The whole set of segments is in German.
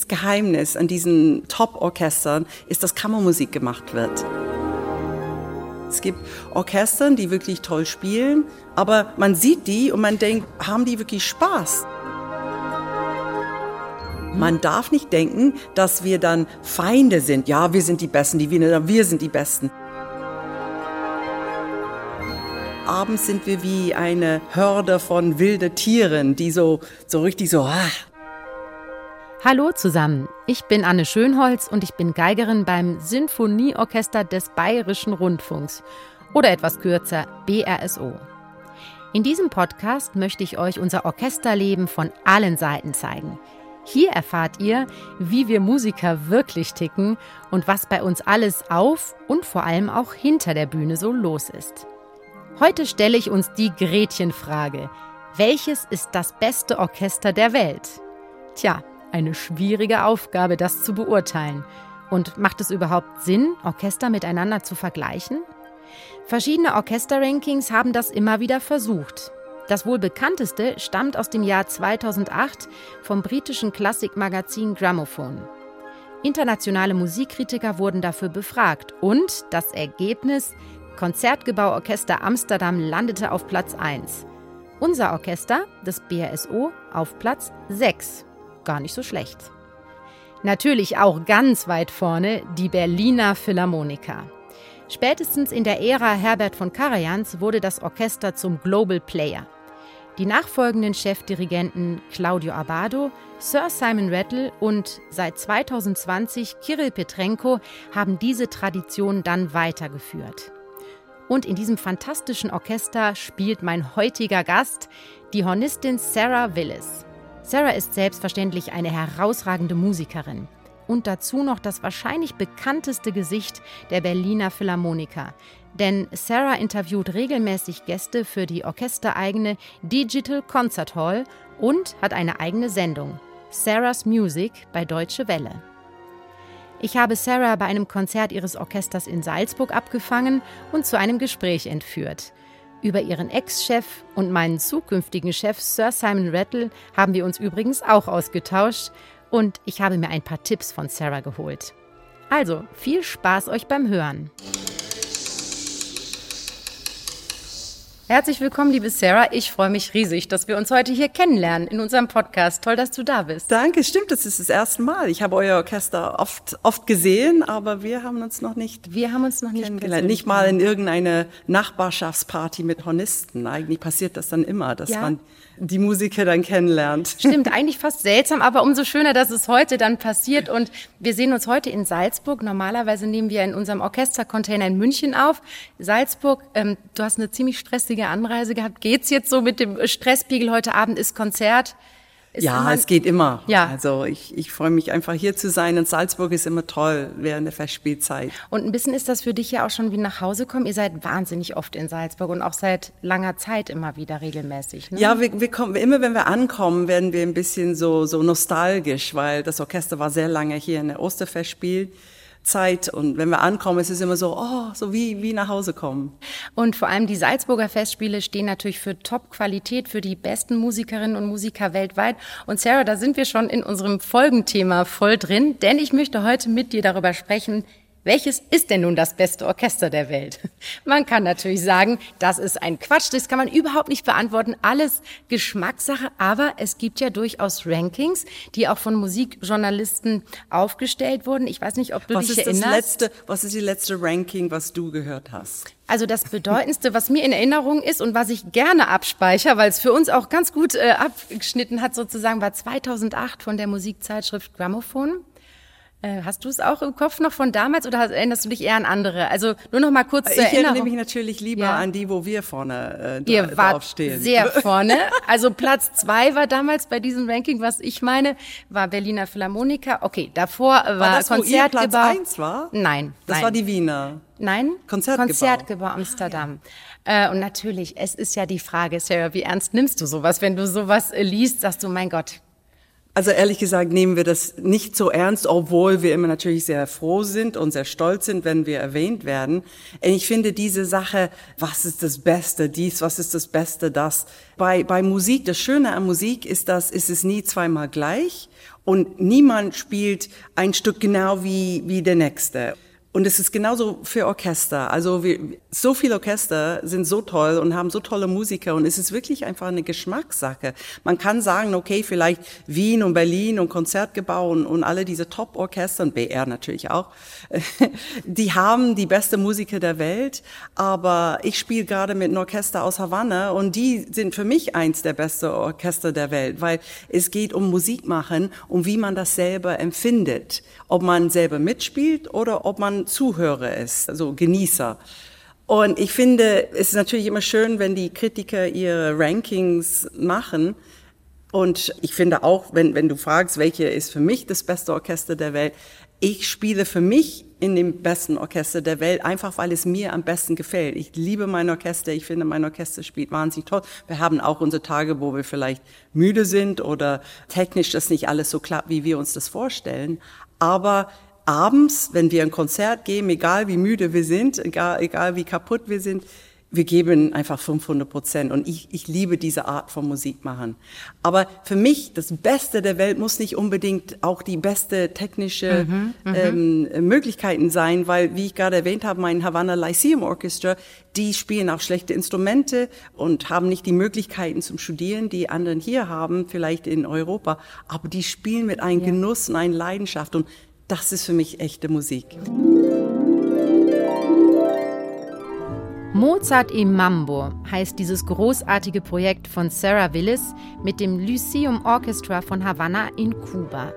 das Geheimnis an diesen Top-Orchestern ist, dass Kammermusik gemacht wird. Es gibt Orchestern, die wirklich toll spielen, aber man sieht die und man denkt, haben die wirklich Spaß? Man darf nicht denken, dass wir dann Feinde sind. Ja, wir sind die Besten, die Wiener, wir sind die Besten. Abends sind wir wie eine Hörde von wilden Tieren, die so, so richtig so. Ah. Hallo zusammen, ich bin Anne Schönholz und ich bin Geigerin beim Sinfonieorchester des Bayerischen Rundfunks oder etwas kürzer BRSO. In diesem Podcast möchte ich euch unser Orchesterleben von allen Seiten zeigen. Hier erfahrt ihr, wie wir Musiker wirklich ticken und was bei uns alles auf und vor allem auch hinter der Bühne so los ist. Heute stelle ich uns die Gretchenfrage. Welches ist das beste Orchester der Welt? Tja, eine schwierige Aufgabe, das zu beurteilen. Und macht es überhaupt Sinn, Orchester miteinander zu vergleichen? Verschiedene Orchesterrankings haben das immer wieder versucht. Das wohl bekannteste stammt aus dem Jahr 2008 vom britischen Klassikmagazin Gramophone. Internationale Musikkritiker wurden dafür befragt und das Ergebnis Konzertgebauorchester Amsterdam landete auf Platz 1. Unser Orchester, das BRSO, auf Platz 6. Gar nicht so schlecht. Natürlich auch ganz weit vorne die Berliner Philharmoniker. Spätestens in der Ära Herbert von Karajans wurde das Orchester zum Global Player. Die nachfolgenden Chefdirigenten Claudio Abado, Sir Simon Rattle und seit 2020 Kirill Petrenko haben diese Tradition dann weitergeführt. Und in diesem fantastischen Orchester spielt mein heutiger Gast, die Hornistin Sarah Willis. Sarah ist selbstverständlich eine herausragende Musikerin und dazu noch das wahrscheinlich bekannteste Gesicht der Berliner Philharmoniker. Denn Sarah interviewt regelmäßig Gäste für die orchestereigene Digital Concert Hall und hat eine eigene Sendung, Sarah's Music bei Deutsche Welle. Ich habe Sarah bei einem Konzert ihres Orchesters in Salzburg abgefangen und zu einem Gespräch entführt. Über ihren Ex-Chef und meinen zukünftigen Chef Sir Simon Rattle haben wir uns übrigens auch ausgetauscht und ich habe mir ein paar Tipps von Sarah geholt. Also, viel Spaß euch beim Hören. Herzlich willkommen, liebe Sarah. Ich freue mich riesig, dass wir uns heute hier kennenlernen in unserem Podcast. Toll, dass du da bist. Danke, stimmt, das ist das erste Mal. Ich habe euer Orchester oft, oft gesehen, aber wir haben uns noch nicht Wir haben uns noch nicht kennengelernt. Nicht mal in irgendeine Nachbarschaftsparty mit Hornisten. Eigentlich passiert das dann immer, dass ja. man die Musiker dann kennenlernt. Stimmt, eigentlich fast seltsam, aber umso schöner, dass es heute dann passiert. Und wir sehen uns heute in Salzburg. Normalerweise nehmen wir in unserem Orchestercontainer in München auf. Salzburg, ähm, du hast eine ziemlich stressige Anreise gehabt. Geht's jetzt so mit dem Stresspiegel? Heute Abend ist Konzert. Ist ja, es geht immer. Ja. Also ich, ich freue mich einfach hier zu sein und Salzburg ist immer toll während der Festspielzeit. Und ein bisschen ist das für dich ja auch schon wie nach Hause kommen. Ihr seid wahnsinnig oft in Salzburg und auch seit langer Zeit immer wieder regelmäßig. Ne? Ja, wir, wir kommen, immer wenn wir ankommen, werden wir ein bisschen so, so nostalgisch, weil das Orchester war sehr lange hier in der Osterfestspiel. Zeit. Und wenn wir ankommen, ist es immer so, oh, so wie, wie nach Hause kommen. Und vor allem die Salzburger Festspiele stehen natürlich für Top-Qualität, für die besten Musikerinnen und Musiker weltweit. Und Sarah, da sind wir schon in unserem Folgenthema voll drin, denn ich möchte heute mit dir darüber sprechen, welches ist denn nun das beste Orchester der Welt? Man kann natürlich sagen, das ist ein Quatsch, das kann man überhaupt nicht beantworten, alles Geschmackssache, aber es gibt ja durchaus Rankings, die auch von Musikjournalisten aufgestellt wurden. Ich weiß nicht, ob du was dich ist erinnerst. Das letzte, was ist die letzte Ranking, was du gehört hast? Also das Bedeutendste, was mir in Erinnerung ist und was ich gerne abspeichere, weil es für uns auch ganz gut äh, abgeschnitten hat, sozusagen, war 2008 von der Musikzeitschrift Grammophon. Äh, hast du es auch im Kopf noch von damals oder erinnerst du dich eher an andere? Also nur noch mal kurz zur Ich erinnere mich natürlich lieber ja. an die, wo wir vorne äh, Ihr wart draufstehen. sehr vorne. Also Platz zwei war damals bei diesem Ranking, was ich meine, war Berliner Philharmoniker. Okay, davor war, war das, Konzertgebau. Platz eins war? Nein. Das nein. war die Wiener. Nein, Konzertgebau, Konzertgebau Amsterdam. Ja. äh, und natürlich, es ist ja die Frage, Sarah, wie ernst nimmst du sowas? Wenn du sowas äh, liest, sagst du, mein Gott, also ehrlich gesagt nehmen wir das nicht so ernst, obwohl wir immer natürlich sehr froh sind und sehr stolz sind, wenn wir erwähnt werden. Ich finde diese Sache, was ist das Beste, dies, was ist das Beste, das. Bei, bei Musik, das Schöne an Musik ist, dass ist es nie zweimal gleich Und niemand spielt ein Stück genau wie, wie der nächste. Und es ist genauso für Orchester. Also wir, so viele Orchester sind so toll und haben so tolle Musiker und es ist wirklich einfach eine Geschmackssache. Man kann sagen, okay, vielleicht Wien und Berlin und Konzertgebau und, alle diese Top-Orchester und BR natürlich auch, die haben die beste Musiker der Welt. Aber ich spiele gerade mit einem Orchester aus Havanna und die sind für mich eins der besten Orchester der Welt, weil es geht um Musik machen und wie man das selber empfindet. Ob man selber mitspielt oder ob man Zuhörer ist, also Genießer. Und ich finde, es ist natürlich immer schön, wenn die Kritiker ihre Rankings machen. Und ich finde auch, wenn, wenn du fragst, welche ist für mich das beste Orchester der Welt, ich spiele für mich in dem besten Orchester der Welt, einfach weil es mir am besten gefällt. Ich liebe mein Orchester, ich finde, mein Orchester spielt wahnsinnig toll. Wir haben auch unsere Tage, wo wir vielleicht müde sind oder technisch das nicht alles so klappt, wie wir uns das vorstellen. Aber abends, wenn wir ein Konzert geben, egal wie müde wir sind, egal, egal wie kaputt wir sind, wir geben einfach 500 Prozent. Und ich, ich liebe diese Art von Musik machen. Aber für mich, das Beste der Welt muss nicht unbedingt auch die beste technische mhm, mhm. ähm, Möglichkeiten sein, weil, wie ich gerade erwähnt habe, mein Havana Lyceum Orchestra, die spielen auch schlechte Instrumente und haben nicht die Möglichkeiten zum Studieren, die anderen hier haben, vielleicht in Europa. Aber die spielen mit einem ja. Genuss und einer Leidenschaft. Und das ist für mich echte Musik. Mozart im Mambo heißt dieses großartige Projekt von Sarah Willis mit dem Lyceum Orchestra von Havanna in Kuba.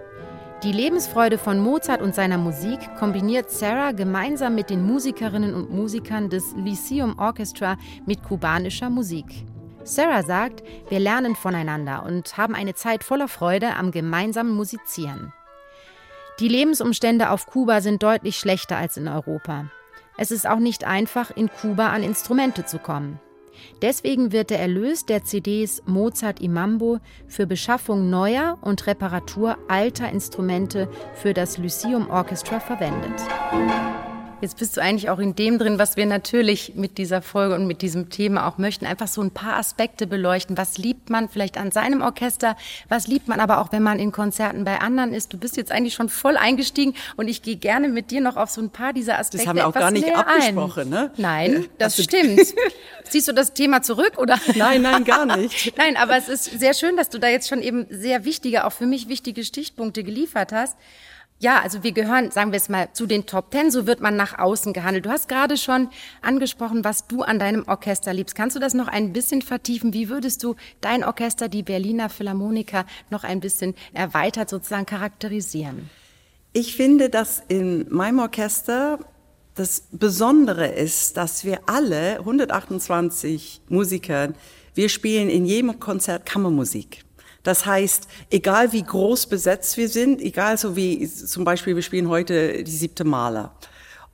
Die Lebensfreude von Mozart und seiner Musik kombiniert Sarah gemeinsam mit den Musikerinnen und Musikern des Lyceum Orchestra mit kubanischer Musik. Sarah sagt, wir lernen voneinander und haben eine Zeit voller Freude am gemeinsamen Musizieren. Die Lebensumstände auf Kuba sind deutlich schlechter als in Europa. Es ist auch nicht einfach, in Kuba an Instrumente zu kommen. Deswegen wird der Erlös der CDs Mozart Imambo für Beschaffung neuer und Reparatur alter Instrumente für das Lyceum Orchestra verwendet. Jetzt bist du eigentlich auch in dem drin, was wir natürlich mit dieser Folge und mit diesem Thema auch möchten. Einfach so ein paar Aspekte beleuchten. Was liebt man vielleicht an seinem Orchester? Was liebt man aber auch, wenn man in Konzerten bei anderen ist? Du bist jetzt eigentlich schon voll eingestiegen und ich gehe gerne mit dir noch auf so ein paar dieser Aspekte. Das haben wir auch gar nicht abgesprochen, ne? Nein, das also, stimmt. Siehst du das Thema zurück oder? Nein, nein, gar nicht. nein, aber es ist sehr schön, dass du da jetzt schon eben sehr wichtige, auch für mich wichtige Stichpunkte geliefert hast. Ja, also wir gehören, sagen wir es mal, zu den Top Ten. So wird man nach außen gehandelt. Du hast gerade schon angesprochen, was du an deinem Orchester liebst. Kannst du das noch ein bisschen vertiefen? Wie würdest du dein Orchester, die Berliner Philharmoniker, noch ein bisschen erweitert sozusagen charakterisieren? Ich finde, dass in meinem Orchester das Besondere ist, dass wir alle 128 Musiker, wir spielen in jedem Konzert Kammermusik. Das heißt, egal wie groß besetzt wir sind, egal so wie zum Beispiel wir spielen heute die siebte Maler.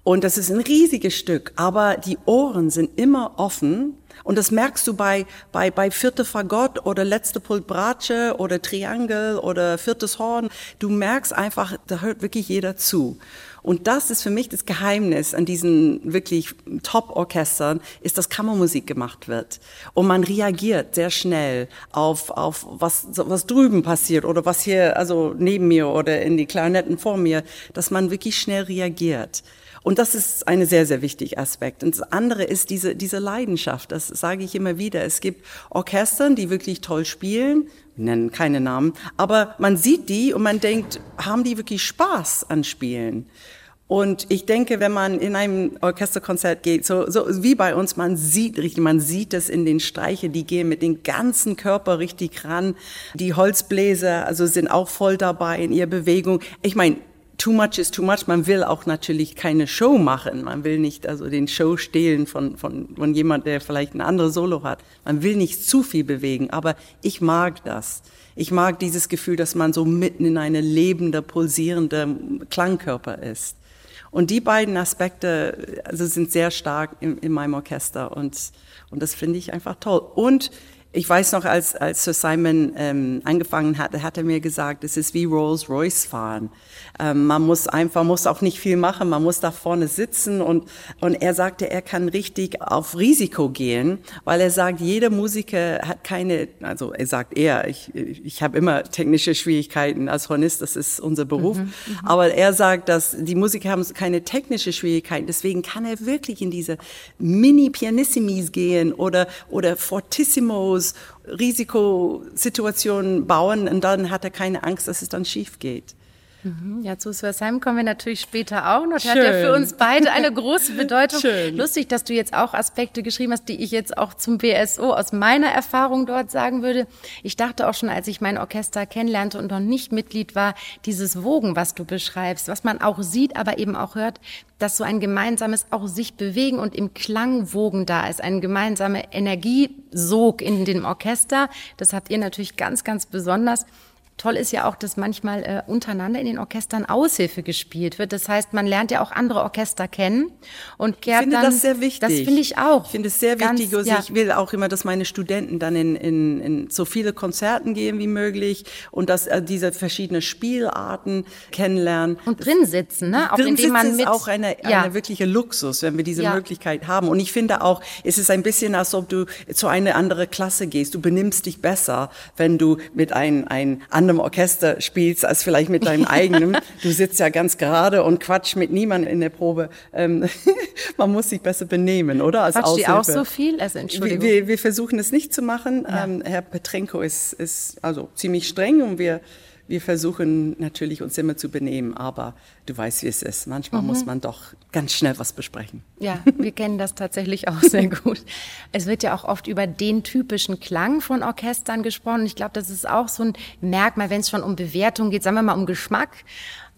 Und das ist ein riesiges Stück, aber die Ohren sind immer offen. Und das merkst du bei, bei, bei Vierte Fagott oder Letzte Pult Bratsche oder Triangel oder Viertes Horn. Du merkst einfach, da hört wirklich jeder zu. Und das ist für mich das Geheimnis an diesen wirklich Top-Orchestern, ist, dass Kammermusik gemacht wird. Und man reagiert sehr schnell auf, auf was, was drüben passiert oder was hier, also neben mir oder in die Klarinetten vor mir, dass man wirklich schnell reagiert. Und das ist ein sehr, sehr wichtiger Aspekt. Und das andere ist diese, diese Leidenschaft. Das sage ich immer wieder. Es gibt Orchestern, die wirklich toll spielen, nennen keine Namen, aber man sieht die und man denkt, haben die wirklich Spaß an Spielen? Und ich denke, wenn man in einem Orchesterkonzert geht, so, so wie bei uns, man sieht richtig, man sieht es in den Streiche, die gehen mit dem ganzen Körper richtig ran. Die Holzbläser, also sind auch voll dabei in ihrer Bewegung. Ich meine, too much is too much. Man will auch natürlich keine Show machen. Man will nicht also den Show stehlen von, von, von jemand, der vielleicht ein anderes Solo hat. Man will nicht zu viel bewegen. Aber ich mag das. Ich mag dieses Gefühl, dass man so mitten in eine lebende, pulsierende Klangkörper ist. Und die beiden Aspekte also sind sehr stark in, in meinem Orchester und, und das finde ich einfach toll. Und ich weiß noch, als, als Sir Simon ähm, angefangen hat, hat er mir gesagt, es ist wie Rolls Royce fahren. Ähm, man muss einfach, muss auch nicht viel machen, man muss da vorne sitzen. Und, und er sagte, er kann richtig auf Risiko gehen, weil er sagt, jeder Musiker hat keine, also er sagt er, ich, ich habe immer technische Schwierigkeiten als Hornist, das ist unser Beruf, mhm, mhm, aber er sagt, dass die Musiker haben keine technische Schwierigkeiten, deswegen kann er wirklich in diese Mini-Pianissimis gehen oder, oder Fortissimos, Risikosituationen bauen und dann hat er keine Angst, dass es dann schief geht. Mhm. Ja, zu Sversheim kommen wir natürlich später auch noch. Das hat ja für uns beide eine große Bedeutung. Schön. Lustig, dass du jetzt auch Aspekte geschrieben hast, die ich jetzt auch zum BSO aus meiner Erfahrung dort sagen würde. Ich dachte auch schon, als ich mein Orchester kennenlernte und noch nicht Mitglied war, dieses Wogen, was du beschreibst, was man auch sieht, aber eben auch hört, dass so ein gemeinsames auch sich bewegen und im Klang wogen da ist, ein gemeinsamer Energiesog in dem Orchester. Das habt ihr natürlich ganz, ganz besonders. Toll ist ja auch, dass manchmal äh, untereinander in den Orchestern Aushilfe gespielt wird. Das heißt, man lernt ja auch andere Orchester kennen und kehrt ich finde dann. das sehr wichtig. Das finde ich auch. Ich finde es sehr Ganz, wichtig. Also ja. Ich will auch immer, dass meine Studenten dann in, in, in so viele Konzerten gehen wie möglich und dass äh, diese verschiedenen Spielarten kennenlernen. Und drin sitzen, ne? Auch drin indem man mit, ist auch eine, ja. eine wirkliche Luxus, wenn wir diese ja. Möglichkeit haben. Und ich finde auch, es ist ein bisschen, als ob du zu einer anderen Klasse gehst. Du benimmst dich besser, wenn du mit einem, einem anderen anderem Orchester spielst als vielleicht mit deinem eigenen. Du sitzt ja ganz gerade und quatsch mit niemandem in der Probe. Ähm, man muss sich besser benehmen, oder? Als Quatscht Aushilfe. auch so viel? Also Entschuldigung. Wir, wir versuchen es nicht zu machen. Ja. Ähm, Herr Petrenko ist, ist also ziemlich streng und wir wir versuchen natürlich uns immer zu benehmen, aber du weißt, wie es ist. Manchmal mhm. muss man doch ganz schnell was besprechen. Ja, wir kennen das tatsächlich auch sehr gut. Es wird ja auch oft über den typischen Klang von Orchestern gesprochen. Ich glaube, das ist auch so ein Merkmal, wenn es schon um Bewertung geht, sagen wir mal um Geschmack.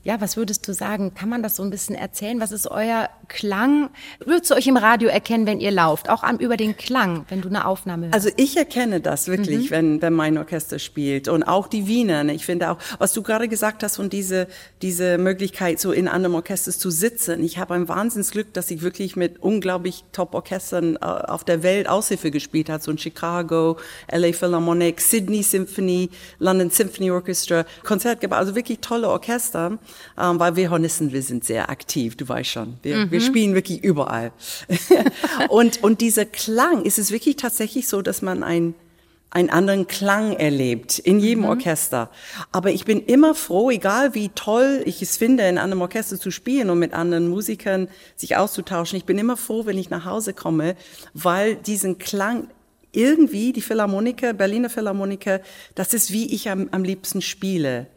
Ja, was würdest du sagen? Kann man das so ein bisschen erzählen? Was ist euer Klang? Würdest du euch im Radio erkennen, wenn ihr lauft? Auch am, über den Klang, wenn du eine Aufnahme hörst? Also ich erkenne das wirklich, mhm. wenn, wenn mein Orchester spielt. Und auch die Wiener. Ne? Ich finde auch, was du gerade gesagt hast und diese, diese Möglichkeit, so in einem Orchester zu sitzen. Ich habe ein Wahnsinnsglück, dass ich wirklich mit unglaublich Top-Orchestern äh, auf der Welt Aushilfe gespielt habe. So in Chicago, LA Philharmonic, Sydney Symphony, London Symphony Orchestra, Konzert gemacht. Also wirklich tolle Orchester ähm, weil wir Hornissen, wir sind sehr aktiv, du weißt schon. Wir, mhm. wir spielen wirklich überall. und, und dieser Klang, ist es wirklich tatsächlich so, dass man ein einen anderen Klang erlebt in jedem mhm. Orchester. Aber ich bin immer froh, egal wie toll ich es finde, in einem Orchester zu spielen und mit anderen Musikern sich auszutauschen. Ich bin immer froh, wenn ich nach Hause komme, weil diesen Klang irgendwie, die Philharmoniker, Berliner Philharmoniker, das ist wie ich am, am liebsten spiele.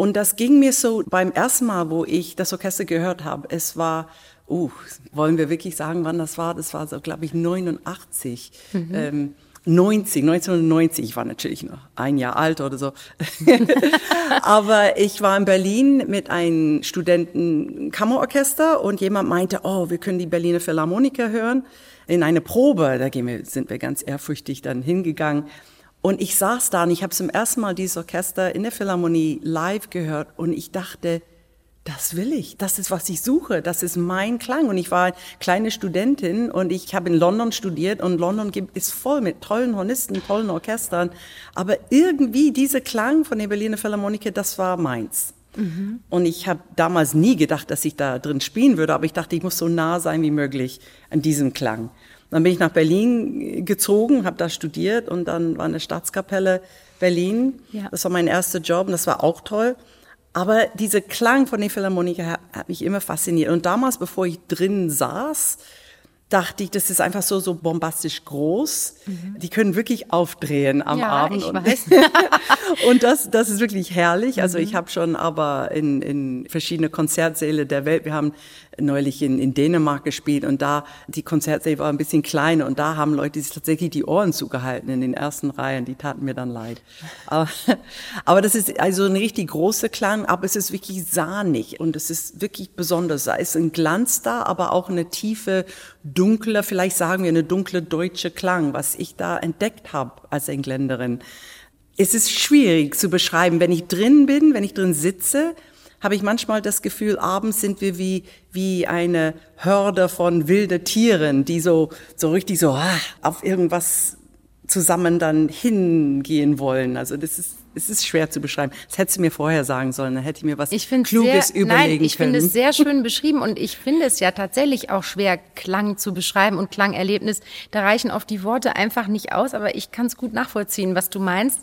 Und das ging mir so beim ersten Mal, wo ich das Orchester gehört habe. Es war, uh, wollen wir wirklich sagen, wann das war? Das war so, glaube ich, 89. Mhm. Ähm, 90, 1990, ich war natürlich noch ein Jahr alt oder so. Aber ich war in Berlin mit einem Studenten Kammerorchester und jemand meinte, oh, wir können die Berliner Philharmoniker hören in eine Probe. Da gehen wir, sind wir ganz ehrfürchtig dann hingegangen. Und ich saß da und ich habe zum ersten Mal dieses Orchester in der Philharmonie live gehört und ich dachte, das will ich, das ist, was ich suche, das ist mein Klang. Und ich war eine kleine Studentin und ich habe in London studiert und London ist voll mit tollen Hornisten, tollen Orchestern. Aber irgendwie dieser Klang von der Berliner Philharmoniker, das war meins. Mhm. Und ich habe damals nie gedacht, dass ich da drin spielen würde, aber ich dachte, ich muss so nah sein wie möglich an diesem Klang. Dann bin ich nach Berlin gezogen, habe da studiert und dann war eine Staatskapelle Berlin. Ja. Das war mein erster Job und das war auch toll. Aber dieser Klang von den Philharmoniker hat, hat mich immer fasziniert. Und damals, bevor ich drin saß, dachte ich, das ist einfach so, so bombastisch groß. Mhm. Die können wirklich aufdrehen am ja, Abend. Und, und das, das ist wirklich herrlich. Also mhm. ich habe schon aber in, in verschiedene Konzertsäle der Welt, wir haben neulich in, in Dänemark gespielt und da, die Konzertsäle war ein bisschen kleiner und da haben Leute sich tatsächlich die Ohren zugehalten in den ersten Reihen, die taten mir dann leid. Aber, aber das ist also ein richtig großer Klang, aber es ist wirklich sahnig und es ist wirklich besonders. Da ist ein Glanz da, aber auch eine tiefe, dunkle, vielleicht sagen wir eine dunkle deutsche Klang, was ich da entdeckt habe als Engländerin. Es ist schwierig zu beschreiben, wenn ich drin bin, wenn ich drin sitze, habe ich manchmal das Gefühl, abends sind wir wie, wie eine Hörde von wilde Tieren, die so, so richtig so ah, auf irgendwas zusammen dann hingehen wollen. Also das ist es ist schwer zu beschreiben. Das hättest du mir vorher sagen sollen, dann hätte ich mir was ich Kluges sehr, überlegen nein, ich können. finde es sehr schön beschrieben und ich finde es ja tatsächlich auch schwer, Klang zu beschreiben und Klangerlebnis. Da reichen oft die Worte einfach nicht aus, aber ich kann es gut nachvollziehen, was du meinst.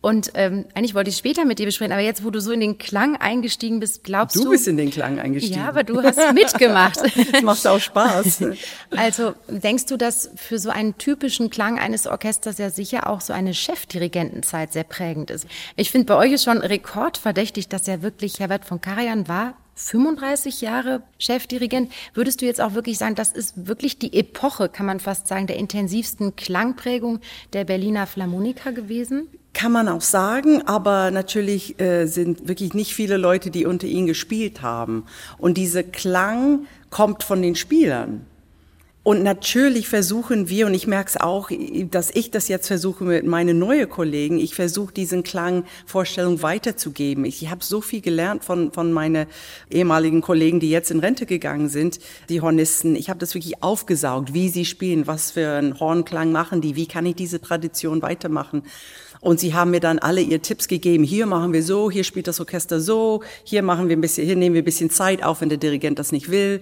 Und ähm, eigentlich wollte ich später mit dir besprechen, aber jetzt, wo du so in den Klang eingestiegen bist, glaubst du... Du bist in den Klang eingestiegen. Ja, aber du hast mitgemacht. das macht auch Spaß. Also denkst du, dass für so einen typischen Klang eines Orchesters ja sicher auch so eine Chefdirigentenzeit sehr prägend ist? Ich finde, bei euch ist schon rekordverdächtig, dass ja wirklich Herbert von Karajan war 35 Jahre Chefdirigent. Würdest du jetzt auch wirklich sagen, das ist wirklich die Epoche, kann man fast sagen, der intensivsten Klangprägung der Berliner Philharmoniker gewesen? Kann man auch sagen, aber natürlich äh, sind wirklich nicht viele Leute, die unter ihnen gespielt haben. Und dieser Klang kommt von den Spielern. Und natürlich versuchen wir, und ich merke es auch, dass ich das jetzt versuche mit meinen neuen Kollegen, ich versuche diesen Klangvorstellung weiterzugeben. Ich habe so viel gelernt von, von meinen ehemaligen Kollegen, die jetzt in Rente gegangen sind, die Hornisten. Ich habe das wirklich aufgesaugt, wie sie spielen, was für einen Hornklang machen die, wie kann ich diese Tradition weitermachen. Und sie haben mir dann alle ihr Tipps gegeben. Hier machen wir so, hier spielt das Orchester so, hier machen wir ein bisschen, hier nehmen wir ein bisschen Zeit auf, wenn der Dirigent das nicht will.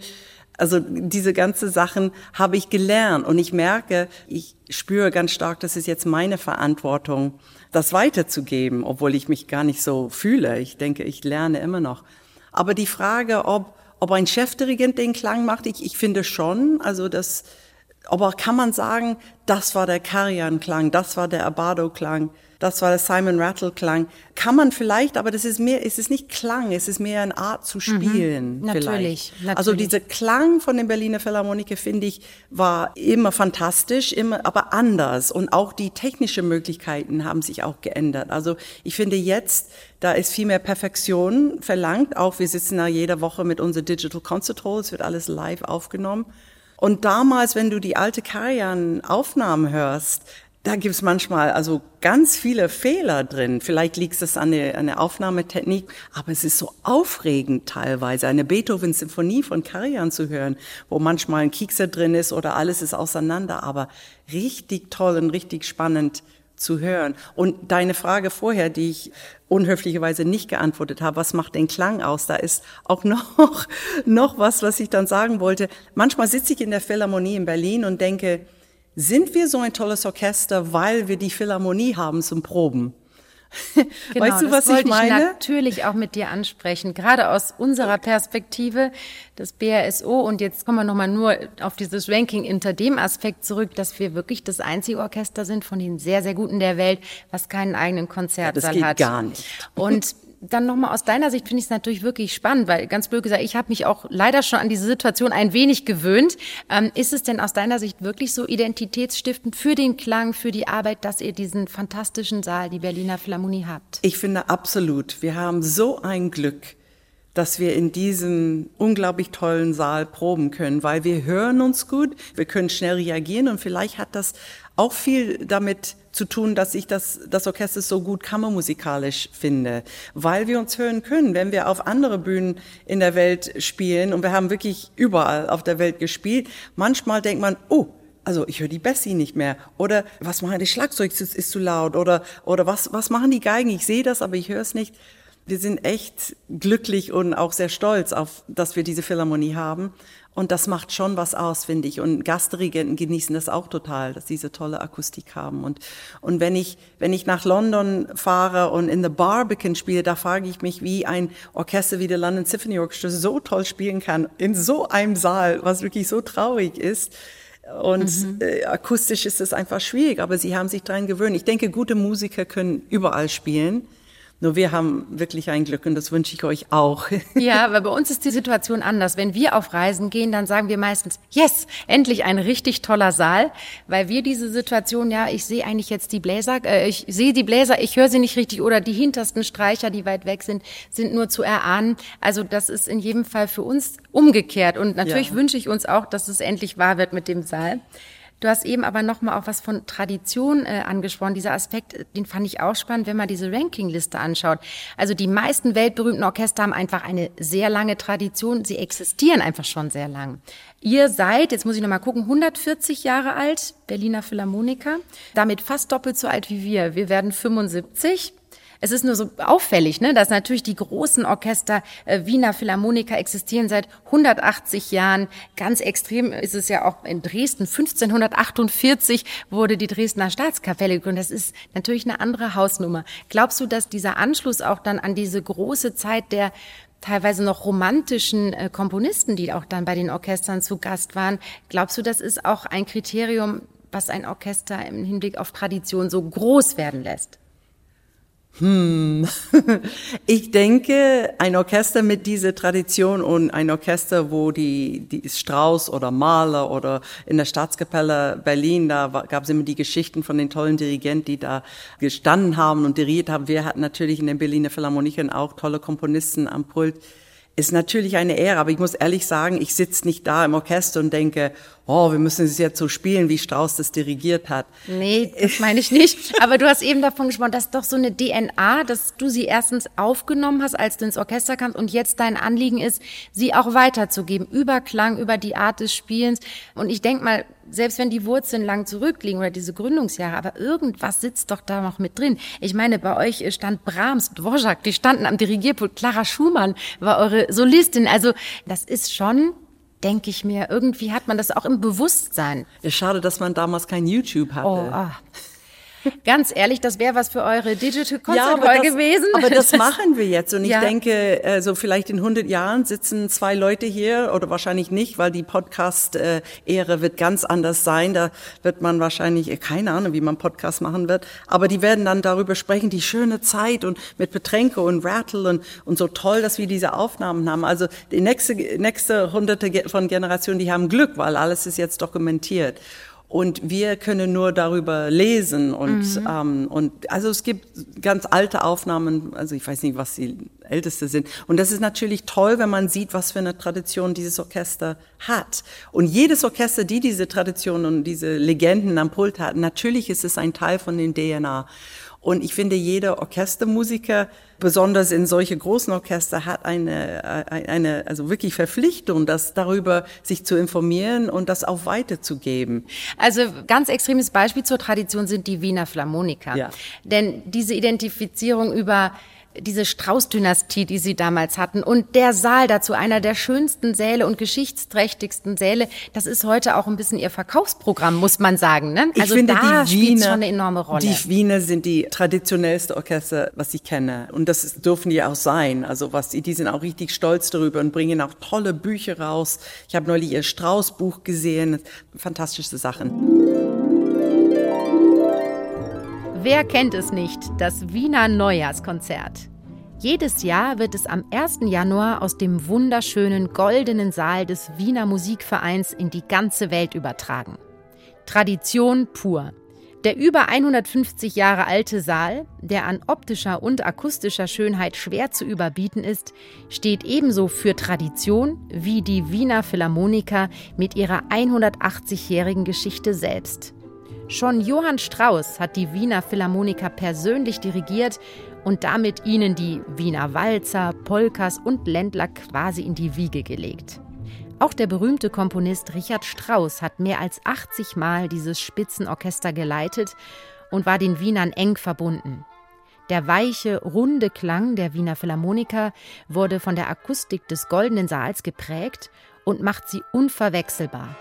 Also diese ganze Sachen habe ich gelernt und ich merke, ich spüre ganz stark, das ist jetzt meine Verantwortung, das weiterzugeben, obwohl ich mich gar nicht so fühle. Ich denke, ich lerne immer noch. Aber die Frage, ob, ob ein Chefdirigent den Klang macht, ich, ich finde schon, also das, aber kann man sagen, das war der Karian-Klang, das war der Abado-Klang, das war der Simon Rattle-Klang. Kann man vielleicht, aber das ist mehr, es ist nicht Klang, es ist mehr eine Art zu spielen. Mhm, natürlich, natürlich. Also dieser Klang von den Berliner Philharmoniker, finde ich, war immer fantastisch, immer, aber anders. Und auch die technischen Möglichkeiten haben sich auch geändert. Also ich finde jetzt, da ist viel mehr Perfektion verlangt. Auch wir sitzen da jede Woche mit unserer Digital Concert Hall, es wird alles live aufgenommen. Und damals, wenn du die alte Karajan-Aufnahmen hörst, da gibt's manchmal also ganz viele Fehler drin. Vielleicht liegt es an der, an der Aufnahmetechnik, aber es ist so aufregend teilweise, eine Beethoven-Symphonie von Karajan zu hören, wo manchmal ein Kiekser drin ist oder alles ist auseinander, aber richtig toll und richtig spannend zu hören. Und deine Frage vorher, die ich unhöflicherweise nicht geantwortet habe, was macht den Klang aus? Da ist auch noch, noch was, was ich dann sagen wollte. Manchmal sitze ich in der Philharmonie in Berlin und denke, sind wir so ein tolles Orchester, weil wir die Philharmonie haben zum Proben? Genau, weißt du, was ich meine? Ich natürlich auch mit dir ansprechen, gerade aus unserer Perspektive, das BRSO. Und jetzt kommen wir nochmal nur auf dieses Ranking hinter dem Aspekt zurück, dass wir wirklich das einzige Orchester sind von den sehr, sehr guten der Welt, was keinen eigenen Konzertsaal ja, das geht hat. gar nicht. Und dann nochmal aus deiner Sicht finde ich es natürlich wirklich spannend, weil ganz blöd gesagt, ich habe mich auch leider schon an diese Situation ein wenig gewöhnt. Ähm, ist es denn aus deiner Sicht wirklich so identitätsstiftend für den Klang, für die Arbeit, dass ihr diesen fantastischen Saal, die Berliner Philharmonie habt? Ich finde absolut. Wir haben so ein Glück, dass wir in diesem unglaublich tollen Saal proben können, weil wir hören uns gut, wir können schnell reagieren und vielleicht hat das auch viel damit zu tun, dass ich das, das Orchester so gut kammermusikalisch finde, weil wir uns hören können, wenn wir auf andere Bühnen in der Welt spielen und wir haben wirklich überall auf der Welt gespielt. Manchmal denkt man, oh, also ich höre die Bessie nicht mehr oder was machen die Schlagzeug ist, ist zu laut oder oder was was machen die Geigen? Ich sehe das, aber ich höre es nicht. Wir sind echt glücklich und auch sehr stolz auf, dass wir diese Philharmonie haben. Und das macht schon was aus, finde ich. Und Gastdirigenten genießen das auch total, dass diese tolle Akustik haben. Und, und wenn ich, wenn ich nach London fahre und in The Barbican spiele, da frage ich mich, wie ein Orchester wie der London Symphony Orchestra so toll spielen kann, in so einem Saal, was wirklich so traurig ist. Und mhm. äh, akustisch ist es einfach schwierig, aber sie haben sich daran gewöhnt. Ich denke, gute Musiker können überall spielen. Nur wir haben wirklich ein Glück und das wünsche ich euch auch. Ja, aber bei uns ist die Situation anders. Wenn wir auf Reisen gehen, dann sagen wir meistens, yes, endlich ein richtig toller Saal, weil wir diese Situation, ja, ich sehe eigentlich jetzt die Bläser, äh, ich sehe die Bläser, ich höre sie nicht richtig oder die hintersten Streicher, die weit weg sind, sind nur zu erahnen. Also das ist in jedem Fall für uns umgekehrt und natürlich ja. wünsche ich uns auch, dass es endlich wahr wird mit dem Saal. Du hast eben aber noch mal auch was von Tradition äh, angesprochen. Dieser Aspekt, äh, den fand ich auch spannend, wenn man diese Rankingliste anschaut. Also die meisten weltberühmten Orchester haben einfach eine sehr lange Tradition. Sie existieren einfach schon sehr lang. Ihr seid, jetzt muss ich noch mal gucken, 140 Jahre alt, Berliner Philharmoniker, damit fast doppelt so alt wie wir. Wir werden 75. Es ist nur so auffällig, ne, dass natürlich die großen Orchester äh, Wiener Philharmoniker existieren seit 180 Jahren. Ganz extrem ist es ja auch in Dresden. 1548 wurde die Dresdner Staatskapelle gegründet. Das ist natürlich eine andere Hausnummer. Glaubst du, dass dieser Anschluss auch dann an diese große Zeit der teilweise noch romantischen äh, Komponisten, die auch dann bei den Orchestern zu Gast waren, glaubst du, das ist auch ein Kriterium, was ein Orchester im Hinblick auf Tradition so groß werden lässt? Hm, ich denke, ein Orchester mit dieser Tradition und ein Orchester, wo die, die Strauss oder Mahler oder in der Staatskapelle Berlin, da gab es immer die Geschichten von den tollen Dirigenten, die da gestanden haben und dirigiert haben. Wir hatten natürlich in den Berliner Philharmonikern auch tolle Komponisten am Pult ist natürlich eine Ehre, aber ich muss ehrlich sagen, ich sitze nicht da im Orchester und denke, oh, wir müssen es jetzt so spielen, wie Strauss das dirigiert hat. Nee, das meine ich nicht. Aber du hast eben davon gesprochen, dass doch so eine DNA, dass du sie erstens aufgenommen hast, als du ins Orchester kamst und jetzt dein Anliegen ist, sie auch weiterzugeben, über Klang, über die Art des Spielens. Und ich denke mal, selbst wenn die Wurzeln lang zurückliegen oder diese Gründungsjahre, aber irgendwas sitzt doch da noch mit drin. Ich meine, bei euch stand Brahms, Dvorak, die standen am Dirigierpult, Clara Schumann war eure Solistin. Also das ist schon denke ich mir, irgendwie hat man das auch im Bewusstsein. Ja, schade, dass man damals kein YouTube hatte. Oh, ah. Ganz ehrlich, das wäre was für eure Digital Concert ja, gewesen. Aber das machen wir jetzt. Und ich ja. denke, äh, so vielleicht in 100 Jahren sitzen zwei Leute hier oder wahrscheinlich nicht, weil die Podcast-Ehre wird ganz anders sein. Da wird man wahrscheinlich, äh, keine Ahnung, wie man Podcast machen wird. Aber die werden dann darüber sprechen, die schöne Zeit und mit Betränke und Rattle und, und so toll, dass wir diese Aufnahmen haben. Also die nächste, nächste Hunderte von Generationen, die haben Glück, weil alles ist jetzt dokumentiert und wir können nur darüber lesen und mhm. ähm, und also es gibt ganz alte Aufnahmen, also ich weiß nicht, was die älteste sind. Und das ist natürlich toll, wenn man sieht, was für eine Tradition dieses Orchester hat. Und jedes Orchester, die diese Tradition und diese Legenden am Pult hat, natürlich ist es ein Teil von den DNA und ich finde, jeder Orchestermusiker, besonders in solche großen Orchester, hat eine, äh, eine, also wirklich Verpflichtung, das darüber sich zu informieren und das auch weiterzugeben. Also ganz extremes Beispiel zur Tradition sind die Wiener Philharmoniker. Ja. Denn diese Identifizierung über diese Strauß-Dynastie, die sie damals hatten und der Saal dazu, einer der schönsten Säle und geschichtsträchtigsten Säle, das ist heute auch ein bisschen ihr Verkaufsprogramm, muss man sagen. Ne? Also ich finde, da die Wiener, schon eine enorme Rolle. Die Wiener sind die traditionellste Orchester, was ich kenne. Und das dürfen die auch sein. Also was die, die sind auch richtig stolz darüber und bringen auch tolle Bücher raus. Ich habe neulich ihr Strauß-Buch gesehen. Fantastische Sachen. Wer kennt es nicht, das Wiener Neujahrskonzert? Jedes Jahr wird es am 1. Januar aus dem wunderschönen goldenen Saal des Wiener Musikvereins in die ganze Welt übertragen. Tradition pur. Der über 150 Jahre alte Saal, der an optischer und akustischer Schönheit schwer zu überbieten ist, steht ebenso für Tradition wie die Wiener Philharmoniker mit ihrer 180-jährigen Geschichte selbst. Schon Johann Strauss hat die Wiener Philharmoniker persönlich dirigiert und damit ihnen die Wiener Walzer, Polkas und Ländler quasi in die Wiege gelegt. Auch der berühmte Komponist Richard Strauss hat mehr als 80 Mal dieses Spitzenorchester geleitet und war den Wienern eng verbunden. Der weiche, runde Klang der Wiener Philharmoniker wurde von der Akustik des Goldenen Saals geprägt und macht sie unverwechselbar.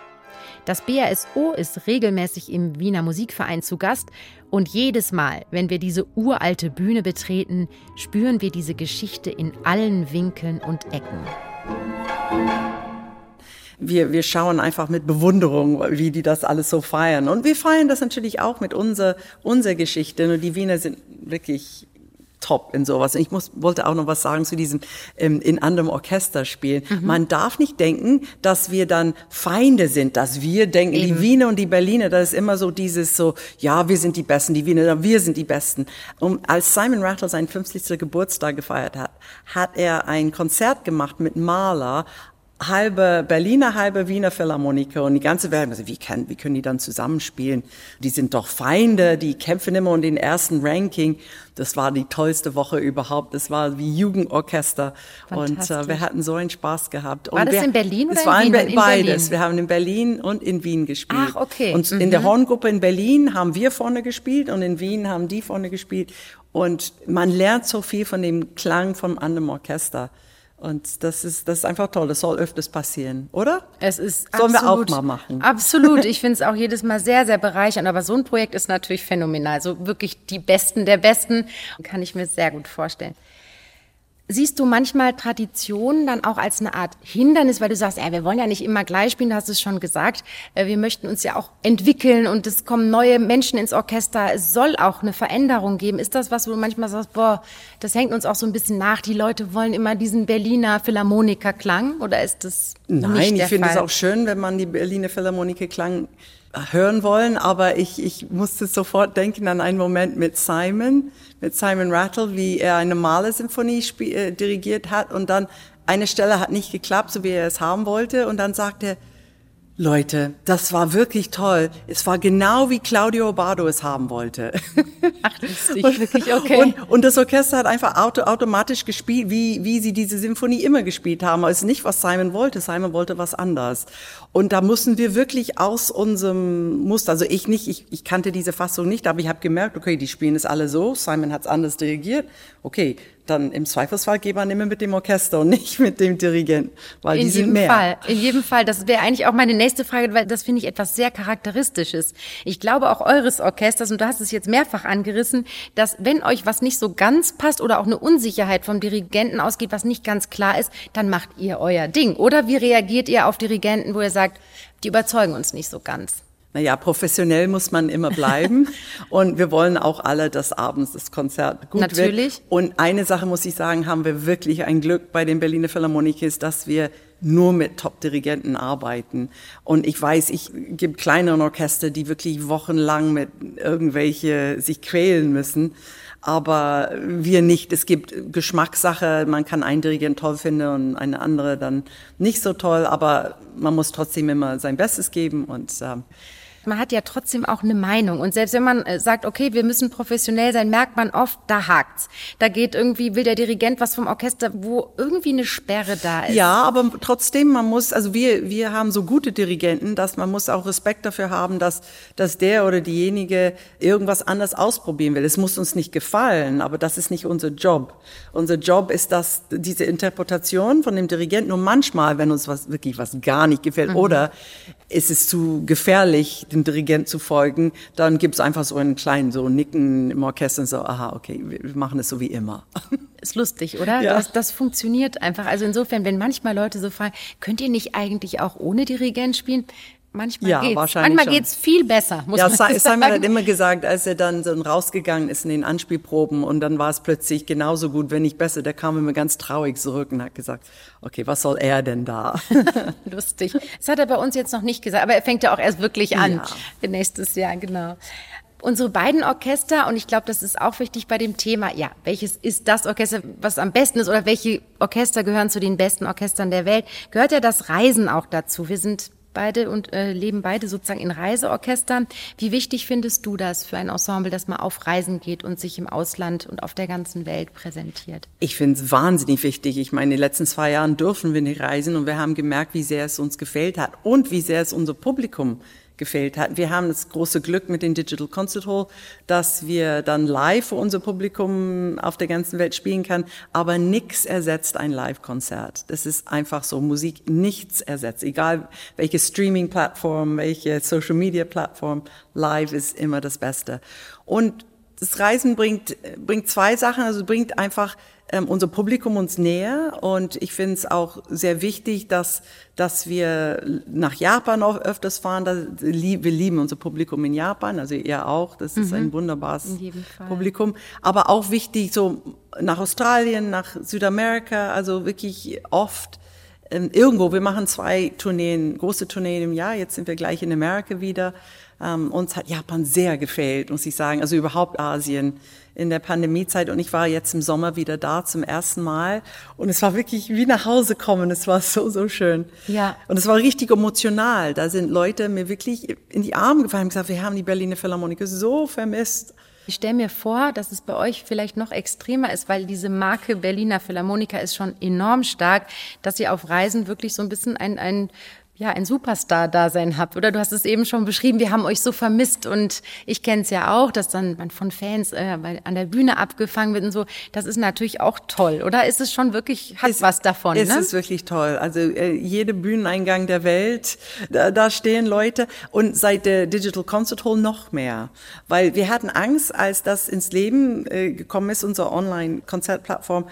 Das BRSO ist regelmäßig im Wiener Musikverein zu Gast und jedes Mal, wenn wir diese uralte Bühne betreten, spüren wir diese Geschichte in allen Winkeln und Ecken. Wir, wir schauen einfach mit Bewunderung, wie die das alles so feiern. Und wir feiern das natürlich auch mit unserer, unserer Geschichte. Und die Wiener sind wirklich top in sowas. Und ich muss, wollte auch noch was sagen zu diesem ähm, in anderem Orchester spielen. Mhm. Man darf nicht denken, dass wir dann Feinde sind, dass wir denken, Eben. die Wiener und die Berliner, das ist immer so dieses so, ja, wir sind die Besten, die Wiener, wir sind die Besten. Und als Simon Rattle seinen 50. Geburtstag gefeiert hat, hat er ein Konzert gemacht mit Mahler halbe Berliner, halbe Wiener Philharmoniker und die ganze Welt. Also wie, kann, wie können die dann zusammenspielen? Die sind doch Feinde, die kämpfen immer um den ersten Ranking. Das war die tollste Woche überhaupt. Das war wie Jugendorchester und äh, wir hatten so einen Spaß gehabt. War und das wir, in Berlin oder es war in Wien? In beides. Wir haben in Berlin und in Wien gespielt. Ach, okay. Und mhm. in der Horngruppe in Berlin haben wir vorne gespielt und in Wien haben die vorne gespielt. Und man lernt so viel von dem Klang vom anderen Orchester. Und das ist, das ist einfach toll. Das soll öfters passieren, oder? Es ist Sollen absolut, wir auch mal machen. Absolut. Ich finde es auch jedes Mal sehr, sehr bereichernd. Aber so ein Projekt ist natürlich phänomenal. So wirklich die Besten der Besten. Kann ich mir sehr gut vorstellen. Siehst du manchmal Traditionen dann auch als eine Art Hindernis, weil du sagst, ey, wir wollen ja nicht immer gleich spielen, du hast es schon gesagt. Äh, wir möchten uns ja auch entwickeln und es kommen neue Menschen ins Orchester. Es soll auch eine Veränderung geben. Ist das was, wo du manchmal sagst, boah, das hängt uns auch so ein bisschen nach. Die Leute wollen immer diesen Berliner Philharmoniker-Klang oder ist das Nein, nicht ich der finde Fall? es auch schön, wenn man die Berliner Philharmoniker-Klang hören wollen, aber ich, ich musste sofort denken an einen Moment mit Simon, mit Simon Rattle, wie er eine Mahler-Symphonie äh, dirigiert hat und dann eine Stelle hat nicht geklappt, so wie er es haben wollte und dann sagte er, Leute, das war wirklich toll. Es war genau wie Claudio Bardo es haben wollte. Ach, lustig, wirklich, okay. Und, und das Orchester hat einfach auto, automatisch gespielt, wie, wie sie diese Symphonie immer gespielt haben. Aber es ist nicht, was Simon wollte. Simon wollte was anderes. Und da mussten wir wirklich aus unserem Muster, also ich nicht, ich, ich kannte diese Fassung nicht, aber ich habe gemerkt, okay, die spielen es alle so, Simon hat es anders dirigiert. Okay, dann im Zweifelsfall geht man immer mit dem Orchester und nicht mit dem Dirigenten, weil in die sind jedem mehr. Fall, in jedem Fall. Das wäre eigentlich auch meine nächste Frage, weil das finde ich etwas sehr Charakteristisches. Ich glaube auch eures Orchesters, und du hast es jetzt mehrfach angerissen, dass wenn euch was nicht so ganz passt oder auch eine Unsicherheit vom Dirigenten ausgeht, was nicht ganz klar ist, dann macht ihr euer Ding. Oder wie reagiert ihr auf Dirigenten, wo ihr sagt, die überzeugen uns nicht so ganz? Naja, professionell muss man immer bleiben. und wir wollen auch alle, dass abends das Konzert gut Natürlich. wird. Und eine Sache muss ich sagen, haben wir wirklich ein Glück bei den Berliner Philharmonikers, dass wir nur mit Top-Dirigenten arbeiten. Und ich weiß, ich gibt kleineren Orchester, die wirklich wochenlang mit irgendwelche sich quälen müssen. Aber wir nicht. Es gibt Geschmackssache. Man kann einen Dirigent toll finden und eine andere dann nicht so toll. Aber man muss trotzdem immer sein Bestes geben und äh, man hat ja trotzdem auch eine Meinung. Und selbst wenn man äh, sagt, okay, wir müssen professionell sein, merkt man oft, da hakt's. Da geht irgendwie, will der Dirigent was vom Orchester, wo irgendwie eine Sperre da ist. Ja, aber trotzdem, man muss, also wir, wir haben so gute Dirigenten, dass man muss auch Respekt dafür haben, dass, dass der oder diejenige irgendwas anders ausprobieren will. Es muss uns nicht gefallen, aber das ist nicht unser Job. Unser Job ist das, diese Interpretation von dem Dirigenten. Und manchmal, wenn uns was wirklich was gar nicht gefällt mhm. oder ist es zu gefährlich, dem Dirigent zu folgen, dann gibt es einfach so einen kleinen so Nicken im Orchester und so, aha, okay, wir machen es so wie immer. Ist lustig, oder? Ja. Das, das funktioniert einfach. Also insofern, wenn manchmal Leute so fragen, könnt ihr nicht eigentlich auch ohne Dirigent spielen? Manchmal Ja, geht's. wahrscheinlich Manchmal schon. geht's viel besser, muss Ja, man Si- Simon sagen. hat immer gesagt, als er dann so rausgegangen ist in den Anspielproben und dann war es plötzlich genauso gut, wenn nicht besser, der kam immer ganz traurig zurück und hat gesagt, okay, was soll er denn da? Lustig. Das hat er bei uns jetzt noch nicht gesagt, aber er fängt ja auch erst wirklich an. Ja. Nächstes Jahr, genau. Unsere beiden Orchester, und ich glaube, das ist auch wichtig bei dem Thema, ja, welches ist das Orchester, was am besten ist, oder welche Orchester gehören zu den besten Orchestern der Welt, gehört ja das Reisen auch dazu. Wir sind beide und äh, leben beide sozusagen in Reiseorchestern. Wie wichtig findest du das für ein Ensemble, das mal auf Reisen geht und sich im Ausland und auf der ganzen Welt präsentiert? Ich finde es wahnsinnig wichtig. Ich meine, in den letzten zwei Jahren dürfen wir nicht reisen und wir haben gemerkt, wie sehr es uns gefällt hat und wie sehr es unser Publikum gefällt hat. Wir haben das große Glück mit dem Digital Concert Hall, dass wir dann live für unser Publikum auf der ganzen Welt spielen kann. Aber nichts ersetzt ein Live-Konzert. Das ist einfach so. Musik nichts ersetzt. Egal welche Streaming-Plattform, welche Social-Media-Plattform. Live ist immer das Beste. Und das Reisen bringt, bringt zwei Sachen. Also bringt einfach ähm, unser Publikum uns näher. Und ich finde es auch sehr wichtig, dass, dass wir nach Japan auch öfters fahren. Da, lie- wir lieben unser Publikum in Japan, also ihr auch. Das ist ein wunderbares In jedem Fall. Publikum. Aber auch wichtig, so nach Australien, nach Südamerika, also wirklich oft ähm, irgendwo, wir machen zwei Tourneen, große Tourneen im Jahr, jetzt sind wir gleich in Amerika wieder. Ähm, uns hat Japan sehr gefällt, muss ich sagen, also überhaupt Asien in der Pandemiezeit und ich war jetzt im Sommer wieder da zum ersten Mal und es war wirklich wie nach Hause kommen, es war so, so schön. Ja. Und es war richtig emotional, da sind Leute mir wirklich in die Arme gefallen und gesagt, wir haben die Berliner Philharmoniker so vermisst. Ich stelle mir vor, dass es bei euch vielleicht noch extremer ist, weil diese Marke Berliner Philharmoniker ist schon enorm stark, dass ihr auf Reisen wirklich so ein bisschen ein, ein ja, ein Superstar-Dasein habt. Oder du hast es eben schon beschrieben, wir haben euch so vermisst und ich kenne es ja auch, dass dann man von Fans äh, an der Bühne abgefangen wird und so. Das ist natürlich auch toll. Oder ist es schon wirklich, hat es, was davon? Es ne? ist wirklich toll. Also äh, jede Bühneneingang der Welt, da, da stehen Leute und seit der Digital Concert Hall noch mehr. Weil wir hatten Angst, als das ins Leben äh, gekommen ist, unsere Online-Konzertplattform,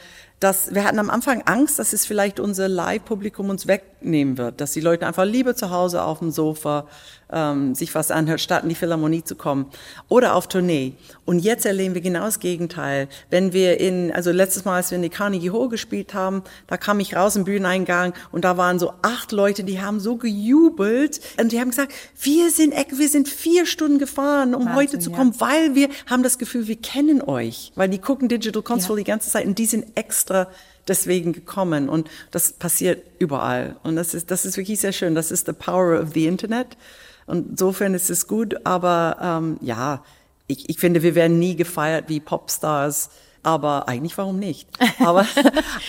dass wir hatten am Anfang Angst, dass es vielleicht unser Live-Publikum uns wegnehmen wird, dass die Leute einfach lieber zu Hause auf dem Sofa ähm, sich was anhört, statt in die Philharmonie zu kommen oder auf Tournee. Und jetzt erleben wir genau das Gegenteil. Wenn wir in, also letztes Mal, als wir in die Carnegie Hall gespielt haben, da kam ich raus im Bühneneingang und da waren so acht Leute, die haben so gejubelt und die haben gesagt, wir sind, wir sind vier Stunden gefahren, um Wahnsinn, heute zu kommen, ja. weil wir haben das Gefühl, wir kennen euch, weil die gucken Digital Console ja. die ganze Zeit und die sind extra deswegen gekommen und das passiert überall und das ist das ist wirklich sehr schön. Das ist the power of the Internet und insofern ist es gut, aber ähm, ja, ich, ich finde, wir werden nie gefeiert wie Popstars. Aber eigentlich warum nicht? Aber,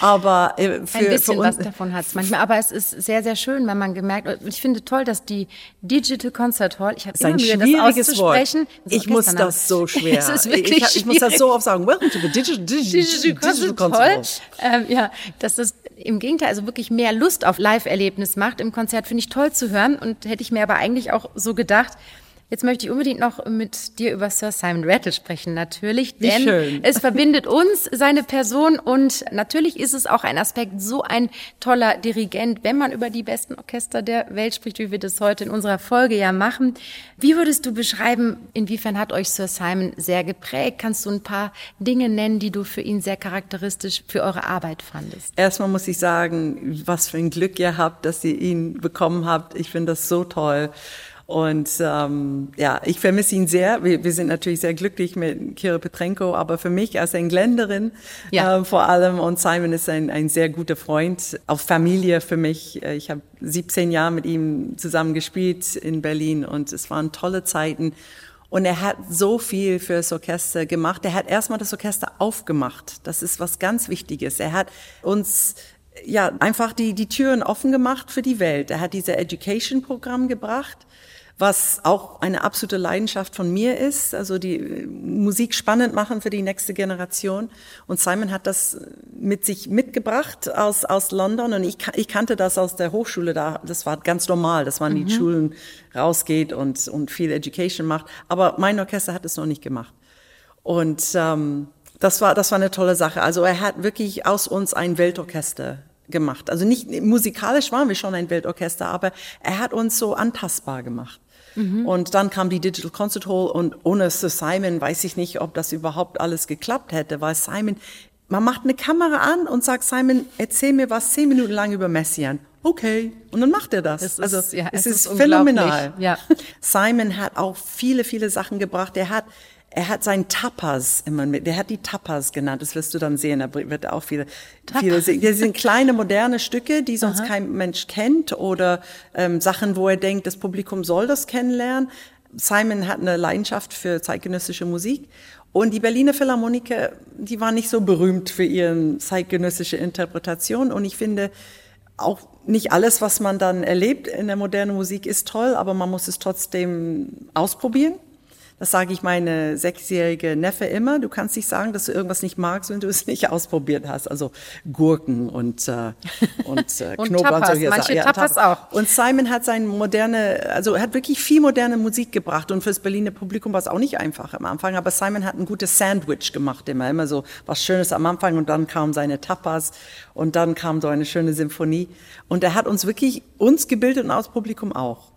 aber äh, für, ein bisschen für was davon hat es manchmal. Aber es ist sehr, sehr schön, wenn man gemerkt. Ich finde toll, dass die Digital Concert Hall. Ich habe immer Mühe, das auszusprechen. Wort. Ich muss das so schwer. es ist wirklich ich, ich muss das so oft sagen. Welcome to the Digital, Digital, Digital, Digital Concert Hall. Ähm, ja, das im Gegenteil, also wirklich mehr Lust auf Live-Erlebnis macht im Konzert, finde ich toll zu hören. Und hätte ich mir aber eigentlich auch so gedacht, Jetzt möchte ich unbedingt noch mit dir über Sir Simon Rattle sprechen, natürlich, denn schön. es verbindet uns, seine Person und natürlich ist es auch ein Aspekt, so ein toller Dirigent, wenn man über die besten Orchester der Welt spricht, wie wir das heute in unserer Folge ja machen. Wie würdest du beschreiben, inwiefern hat euch Sir Simon sehr geprägt? Kannst du ein paar Dinge nennen, die du für ihn sehr charakteristisch für eure Arbeit fandest? Erstmal muss ich sagen, was für ein Glück ihr habt, dass ihr ihn bekommen habt. Ich finde das so toll. Und ähm, ja, ich vermisse ihn sehr. Wir, wir sind natürlich sehr glücklich mit Kira Petrenko, aber für mich als Engländerin ja. äh, vor allem und Simon ist ein, ein sehr guter Freund, auch Familie für mich. Äh, ich habe 17 Jahre mit ihm zusammen gespielt in Berlin und es waren tolle Zeiten. Und er hat so viel für das Orchester gemacht. Er hat erstmal das Orchester aufgemacht. Das ist was ganz Wichtiges. Er hat uns ja einfach die, die Türen offen gemacht für die Welt. Er hat diese Education-Programm gebracht was auch eine absolute Leidenschaft von mir ist, also die äh, Musik spannend machen für die nächste Generation. Und Simon hat das mit sich mitgebracht aus, aus London und ich, ich kannte das aus der Hochschule da, das war ganz normal, dass man mhm. in die Schulen rausgeht und, und viel Education macht. Aber mein Orchester hat es noch nicht gemacht. Und ähm, das war, das war eine tolle Sache. Also er hat wirklich aus uns ein Weltorchester gemacht. Also nicht musikalisch waren wir schon ein Weltorchester, aber er hat uns so antastbar gemacht. Mhm. Und dann kam die Digital Concert Hall und ohne Sir Simon weiß ich nicht, ob das überhaupt alles geklappt hätte, weil Simon, man macht eine Kamera an und sagt, Simon, erzähl mir was zehn Minuten lang über Messian. Okay. Und dann macht er das. Es also ist, ja, es, es ist, ist phänomenal. Ja. Simon hat auch viele, viele Sachen gebracht. Er hat er hat seinen Tapas immer mit, der hat die Tapas genannt, das wirst du dann sehen, da wird auch viele, viele sehen. Das sind kleine moderne Stücke, die sonst Aha. kein Mensch kennt oder ähm, Sachen, wo er denkt, das Publikum soll das kennenlernen. Simon hat eine Leidenschaft für zeitgenössische Musik und die Berliner Philharmoniker, die waren nicht so berühmt für ihre zeitgenössische Interpretation und ich finde, auch nicht alles, was man dann erlebt in der modernen Musik, ist toll, aber man muss es trotzdem ausprobieren. Das sage ich meine sechsjährige Neffe immer. Du kannst nicht sagen, dass du irgendwas nicht magst, wenn du es nicht ausprobiert hast. Also Gurken und, äh, und, äh, und Knoblauch. Tapas, und solche manche ja, Tapas auch. Und Simon hat seine moderne, also hat wirklich viel moderne Musik gebracht. Und fürs Berliner Publikum war es auch nicht einfach am Anfang. Aber Simon hat ein gutes Sandwich gemacht immer. Immer so was Schönes am Anfang und dann kamen seine Tapas und dann kam so eine schöne Symphonie. Und er hat uns wirklich, uns gebildet und aus Publikum auch.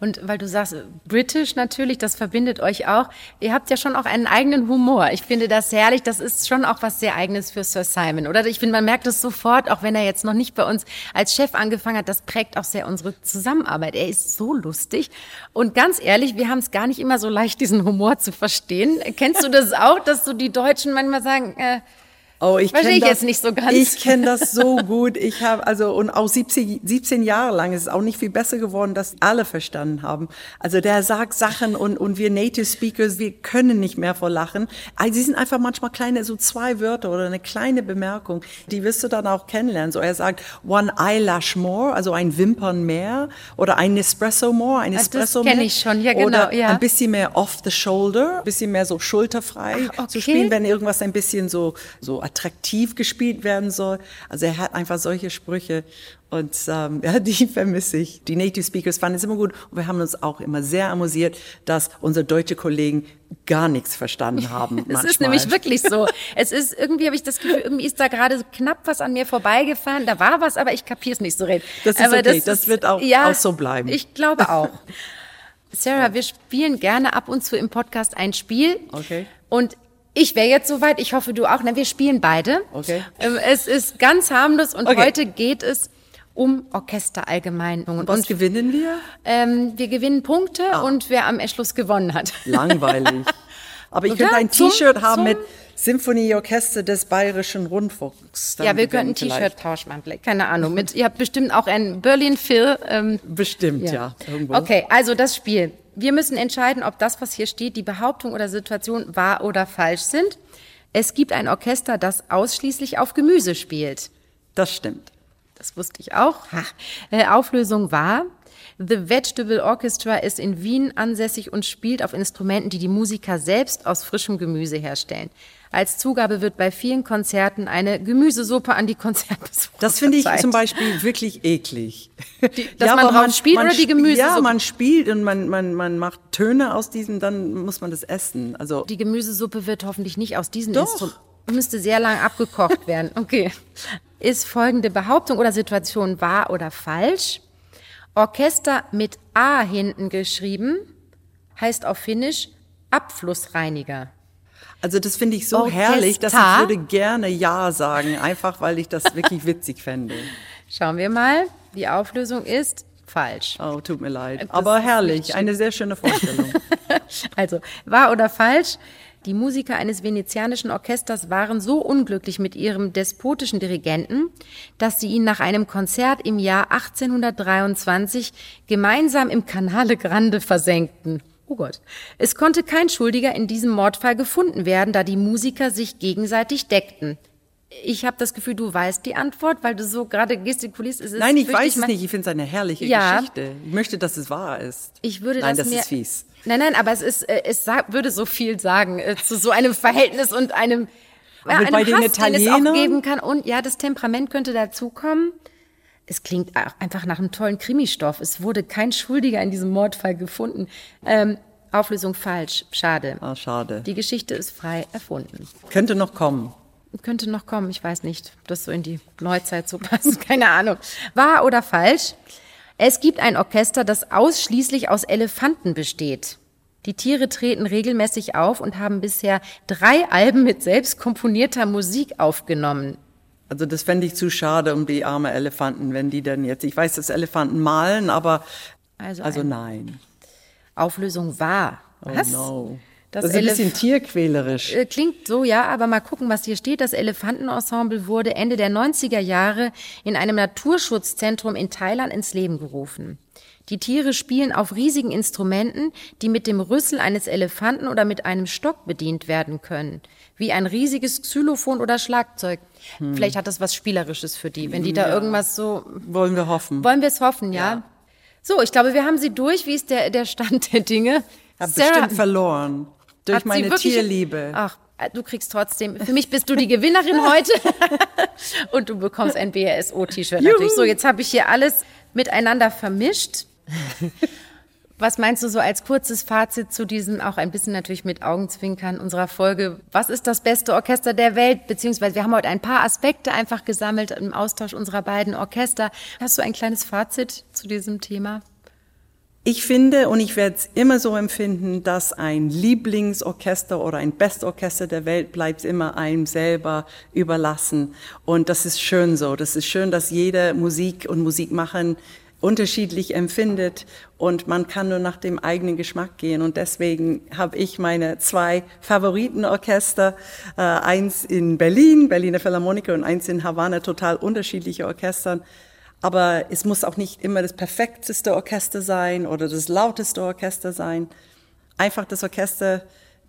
Und weil du sagst, British natürlich, das verbindet euch auch. Ihr habt ja schon auch einen eigenen Humor. Ich finde das herrlich. Das ist schon auch was sehr eigenes für Sir Simon, oder? Ich finde, man merkt es sofort, auch wenn er jetzt noch nicht bei uns als Chef angefangen hat. Das prägt auch sehr unsere Zusammenarbeit. Er ist so lustig. Und ganz ehrlich, wir haben es gar nicht immer so leicht, diesen Humor zu verstehen. Kennst du das auch, dass so die Deutschen manchmal sagen, äh, Oh, ich kenne das jetzt nicht so ganz. Ich kenne das so gut. Ich habe also und auch 17, 17 Jahre lang ist es auch nicht viel besser geworden, dass alle verstanden haben. Also der sagt Sachen und und wir Native Speakers, wir können nicht mehr vor Lachen. Also sie sind einfach manchmal kleine so zwei Wörter oder eine kleine Bemerkung, die wirst du dann auch kennenlernen. So er sagt one eyelash more, also ein Wimpern mehr oder ein Espresso more, ein Ah, das Espresso kenn mehr. ich schon. Ja, genau, Oder ja. ein bisschen mehr off the shoulder, ein bisschen mehr so schulterfrei Ach, okay. zu spielen, wenn irgendwas ein bisschen so, so attraktiv gespielt werden soll. Also er hat einfach solche Sprüche und ähm, ja, die vermisse ich. Die Native Speakers fanden es immer gut und wir haben uns auch immer sehr amüsiert, dass unsere deutsche Kollegen gar nichts verstanden haben. Es manchmal. ist nämlich wirklich so. Es ist irgendwie, habe ich das Gefühl, irgendwie ist da gerade so knapp was an mir vorbeigefahren. Da war was, aber ich kapiere es nicht so recht. Das ist aber okay. Das wird auch- auch so bleiben. Ich glaube auch. Sarah, wir spielen gerne ab und zu im Podcast ein Spiel. Okay. Und ich wäre jetzt soweit, ich hoffe du auch. Na, wir spielen beide. Okay. Ähm, Es ist ganz harmlos und Okay. heute geht es um Orchester allgemein. Und, Was gewinnen wir? ähm, wir gewinnen Punkte Ah. und wer am Schluss gewonnen hat. Langweilig. Aber ich Oder? könnte ein T-Shirt haben mit Symphonieorchester des Bayerischen Rundfunks. Ja, wir könnten ein. T-Shirt tauschen, man Black. Keine Ahnung. Mit, ihr habt bestimmt auch ein Berlin Phil. Ähm, Bestimmt, ja. irgendwo. Okay, also das Spiel. Wir müssen entscheiden, ob das, was hier steht, die Behauptung oder Situation wahr oder falsch sind. Es gibt ein Orchester, das ausschließlich auf Gemüse spielt. Das stimmt. Das wusste ich auch. Ha. Äh, Auflösung war, The Vegetable Orchestra ist in Wien ansässig und spielt auf Instrumenten, die die Musiker selbst aus frischem Gemüse herstellen. Als Zugabe wird bei vielen Konzerten eine Gemüsesuppe an die Konzertbesucher Das finde ich zum Beispiel wirklich eklig. dass man aber drauf spielt oder die Gemüsesuppe? Ja, man spielt und man, man, man macht Töne aus diesem, dann muss man das essen. Also Die Gemüsesuppe wird hoffentlich nicht aus diesen. Instrumenten. Müsste sehr lang abgekocht werden. Okay. Ist folgende Behauptung oder Situation wahr oder falsch? Orchester mit A hinten geschrieben heißt auf Finnisch Abflussreiniger. Also das finde ich so Orchester? herrlich, dass ich würde gerne Ja sagen, einfach weil ich das wirklich witzig fände. Schauen wir mal. Die Auflösung ist falsch. Oh, tut mir leid. Das Aber herrlich, eine sehr schöne Vorstellung. Also, wahr oder falsch? Die Musiker eines venezianischen Orchesters waren so unglücklich mit ihrem despotischen Dirigenten, dass sie ihn nach einem Konzert im Jahr 1823 gemeinsam im Canale Grande versenkten. Oh Gott. Es konnte kein Schuldiger in diesem Mordfall gefunden werden, da die Musiker sich gegenseitig deckten. Ich habe das Gefühl, du weißt die Antwort, weil du so gerade gestikulierst. Es ist Nein, ich weiß es nicht. Ich finde es eine herrliche Ja. Geschichte. Ich möchte, dass es wahr ist. Ich würde Nein, das das mir, ist fies. Nein, nein, aber es ist, äh, es würde so viel sagen äh, zu so einem Verhältnis und einem, ja, Aber einem bei den Hass, den es auch geben kann. Und ja, das Temperament könnte dazukommen. Es klingt auch einfach nach einem tollen Krimistoff. Es wurde kein Schuldiger in diesem Mordfall gefunden. Ähm, Auflösung falsch. Schade. Ah, schade. Die Geschichte ist frei erfunden. Könnte noch kommen. Könnte noch kommen, ich weiß nicht, ob das so in die Neuzeit so passt, keine Ahnung. Wahr oder falsch? Es gibt ein Orchester, das ausschließlich aus Elefanten besteht. Die Tiere treten regelmäßig auf und haben bisher drei Alben mit selbst komponierter Musik aufgenommen. Also das fände ich zu schade um die arme Elefanten, wenn die dann jetzt, ich weiß, dass Elefanten malen, aber Also, also ein- nein. Auflösung wahr. Oh Was? no. Das, Das, ist ein bisschen Elef- tierquälerisch. Äh, Klingt so, ja, aber mal gucken, was hier steht. Das Elefantenensemble wurde Ende der 90er Jahre in einem Naturschutzzentrum in Thailand ins Leben gerufen. Die Tiere spielen auf riesigen Instrumenten, die mit dem Rüssel eines Elefanten oder mit einem Stock bedient werden können. Wie ein riesiges Xylophon oder Schlagzeug. Vielleicht hat das was Spielerisches für die, wenn die da irgendwas so Wollen wir hoffen. wollen wir es hoffen, ja? Ja. So, ich glaube, wir haben sie durch. Wie ist der, der Stand der Dinge? Hab bestimmt verloren. Durch meine wirklich- Tierliebe. Ach, äh, du kriegst trotzdem. Für mich bist du die Gewinnerin heute. Und du bekommst ein BRSO-T-Shirt natürlich. So, jetzt habe ich hier alles miteinander vermischt. Was meinst du so als kurzes Fazit zu diesem, auch ein bisschen natürlich mit Augenzwinkern unserer Folge? Was ist das beste Orchester der Welt? Beziehungsweise wir haben heute ein paar Aspekte einfach gesammelt im Austausch unserer beiden Orchester. Hast du ein kleines Fazit zu diesem Thema? Ich finde und ich werde es immer so empfinden, dass ein Lieblingsorchester oder ein Bestorchester der Welt bleibt immer einem selber überlassen. Und das ist schön so. Das ist schön, dass jeder Musik und Musik machen unterschiedlich empfindet und man kann nur nach dem eigenen Geschmack gehen. Und deswegen habe ich meine zwei Favoritenorchester, äh, eins in Berlin, Berliner Philharmoniker und eins in Havanna, total unterschiedliche Orchestern. Aber es muss auch nicht immer das perfekteste Orchester sein oder das lauteste Orchester sein. Einfach das Orchester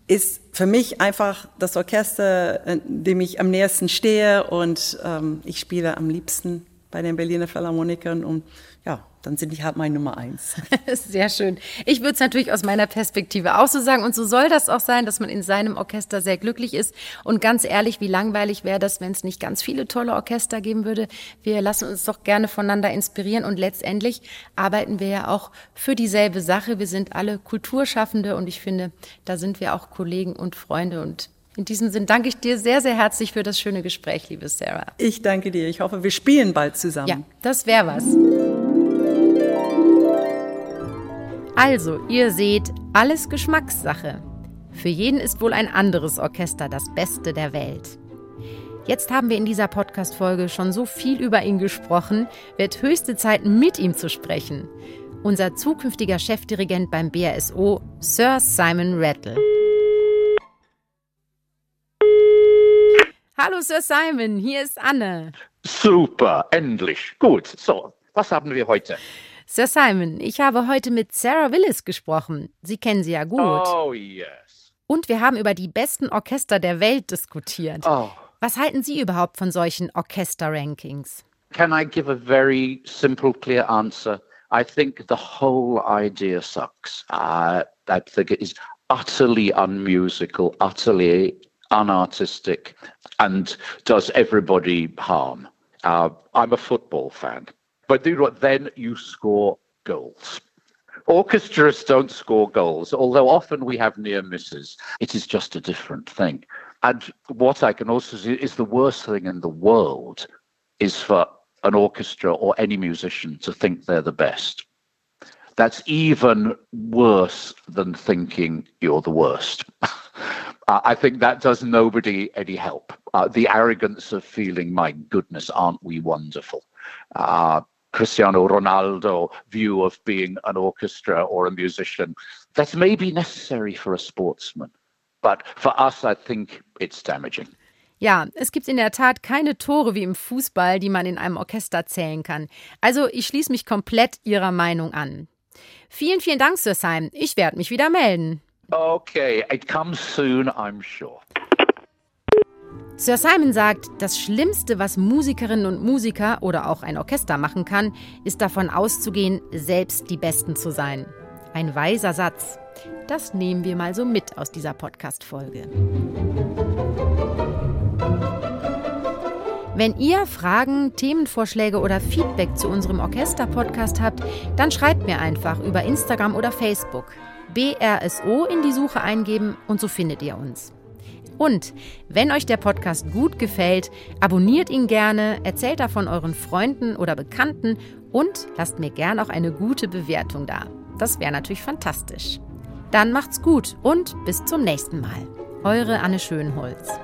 ist für mich einfach das Orchester, dem ich am nächsten stehe und ähm, ich spiele am liebsten bei den Berliner Philharmonikern und ja, dann sind die halt meine Nummer eins. Sehr schön. Ich würde es natürlich aus meiner Perspektive auch so sagen. Und so soll das auch sein, dass man in seinem Orchester sehr glücklich ist. Und ganz ehrlich, wie langweilig wäre das, wenn es nicht ganz viele tolle Orchester geben würde. Wir lassen uns doch gerne voneinander inspirieren. Und letztendlich arbeiten wir ja auch für dieselbe Sache. Wir sind alle Kulturschaffende. Und ich finde, da sind wir auch Kollegen und Freunde. Und in diesem Sinn danke ich dir sehr, sehr herzlich für das schöne Gespräch, liebe Sarah. Ich danke dir. Ich hoffe, wir spielen bald zusammen. Ja, das wäre was. Also, ihr seht, alles Geschmackssache. Für jeden ist wohl ein anderes Orchester das Beste der Welt. Jetzt haben wir in dieser Podcast-Folge schon so viel über ihn gesprochen, wird höchste Zeit, mit ihm zu sprechen. Unser zukünftiger Chefdirigent beim BRSO, Sir Simon Rattle. Hallo Sir Simon, hier ist Anne. Super, endlich. Gut. So, was haben wir heute? Sir Simon, ich habe heute mit Sarah Willis gesprochen. Sie kennen sie ja gut. Oh, yes. Und wir haben über die besten Orchester der Welt diskutiert. Oh. Was halten Sie überhaupt von solchen Orchester-Rankings? Can I give a very simple, clear answer? I think the whole idea sucks. Uh, I think it is utterly unmusical, utterly unartistic, and does everybody harm. Uh, I'm a football fan. But do what? Then you score goals. Orchestras don't score goals, although often we have near misses. It is just a different thing. And what I can also see is the worst thing in the world is for an orchestra or any musician to think they're the best. That's even worse than thinking you're the worst. uh, I think that does nobody any help. Uh, the arrogance of feeling, my goodness, aren't we wonderful? Uh, Cristiano Ronaldo view of being an orchestra or a musician. That may be necessary for a sportsman, but for us, I think it's damaging. Ja, es gibt in der Tat keine Tore wie im Fußball, die man in einem Orchester zählen kann. Also ich schließe mich komplett Ihrer Meinung an. Vielen, vielen Dank, Sir Simon. Ich werde mich wieder melden. Okay, it comes soon, I'm sure. Sir Simon sagt, das Schlimmste, was Musikerinnen und Musiker oder auch ein Orchester machen kann, ist davon auszugehen, selbst die Besten zu sein. Ein weiser Satz. Das nehmen wir mal so mit aus dieser Podcast-Folge. Wenn ihr Fragen, Themenvorschläge oder Feedback zu unserem Orchester-Podcast habt, dann schreibt mir einfach über Instagram oder Facebook. BRSO in die Suche eingeben und so findet ihr uns. Und wenn euch der Podcast gut gefällt, abonniert ihn gerne, erzählt davon euren Freunden oder Bekannten und lasst mir gerne auch eine gute Bewertung da. Das wäre natürlich fantastisch. Dann macht's gut und bis zum nächsten Mal. Eure Anne Schönholz.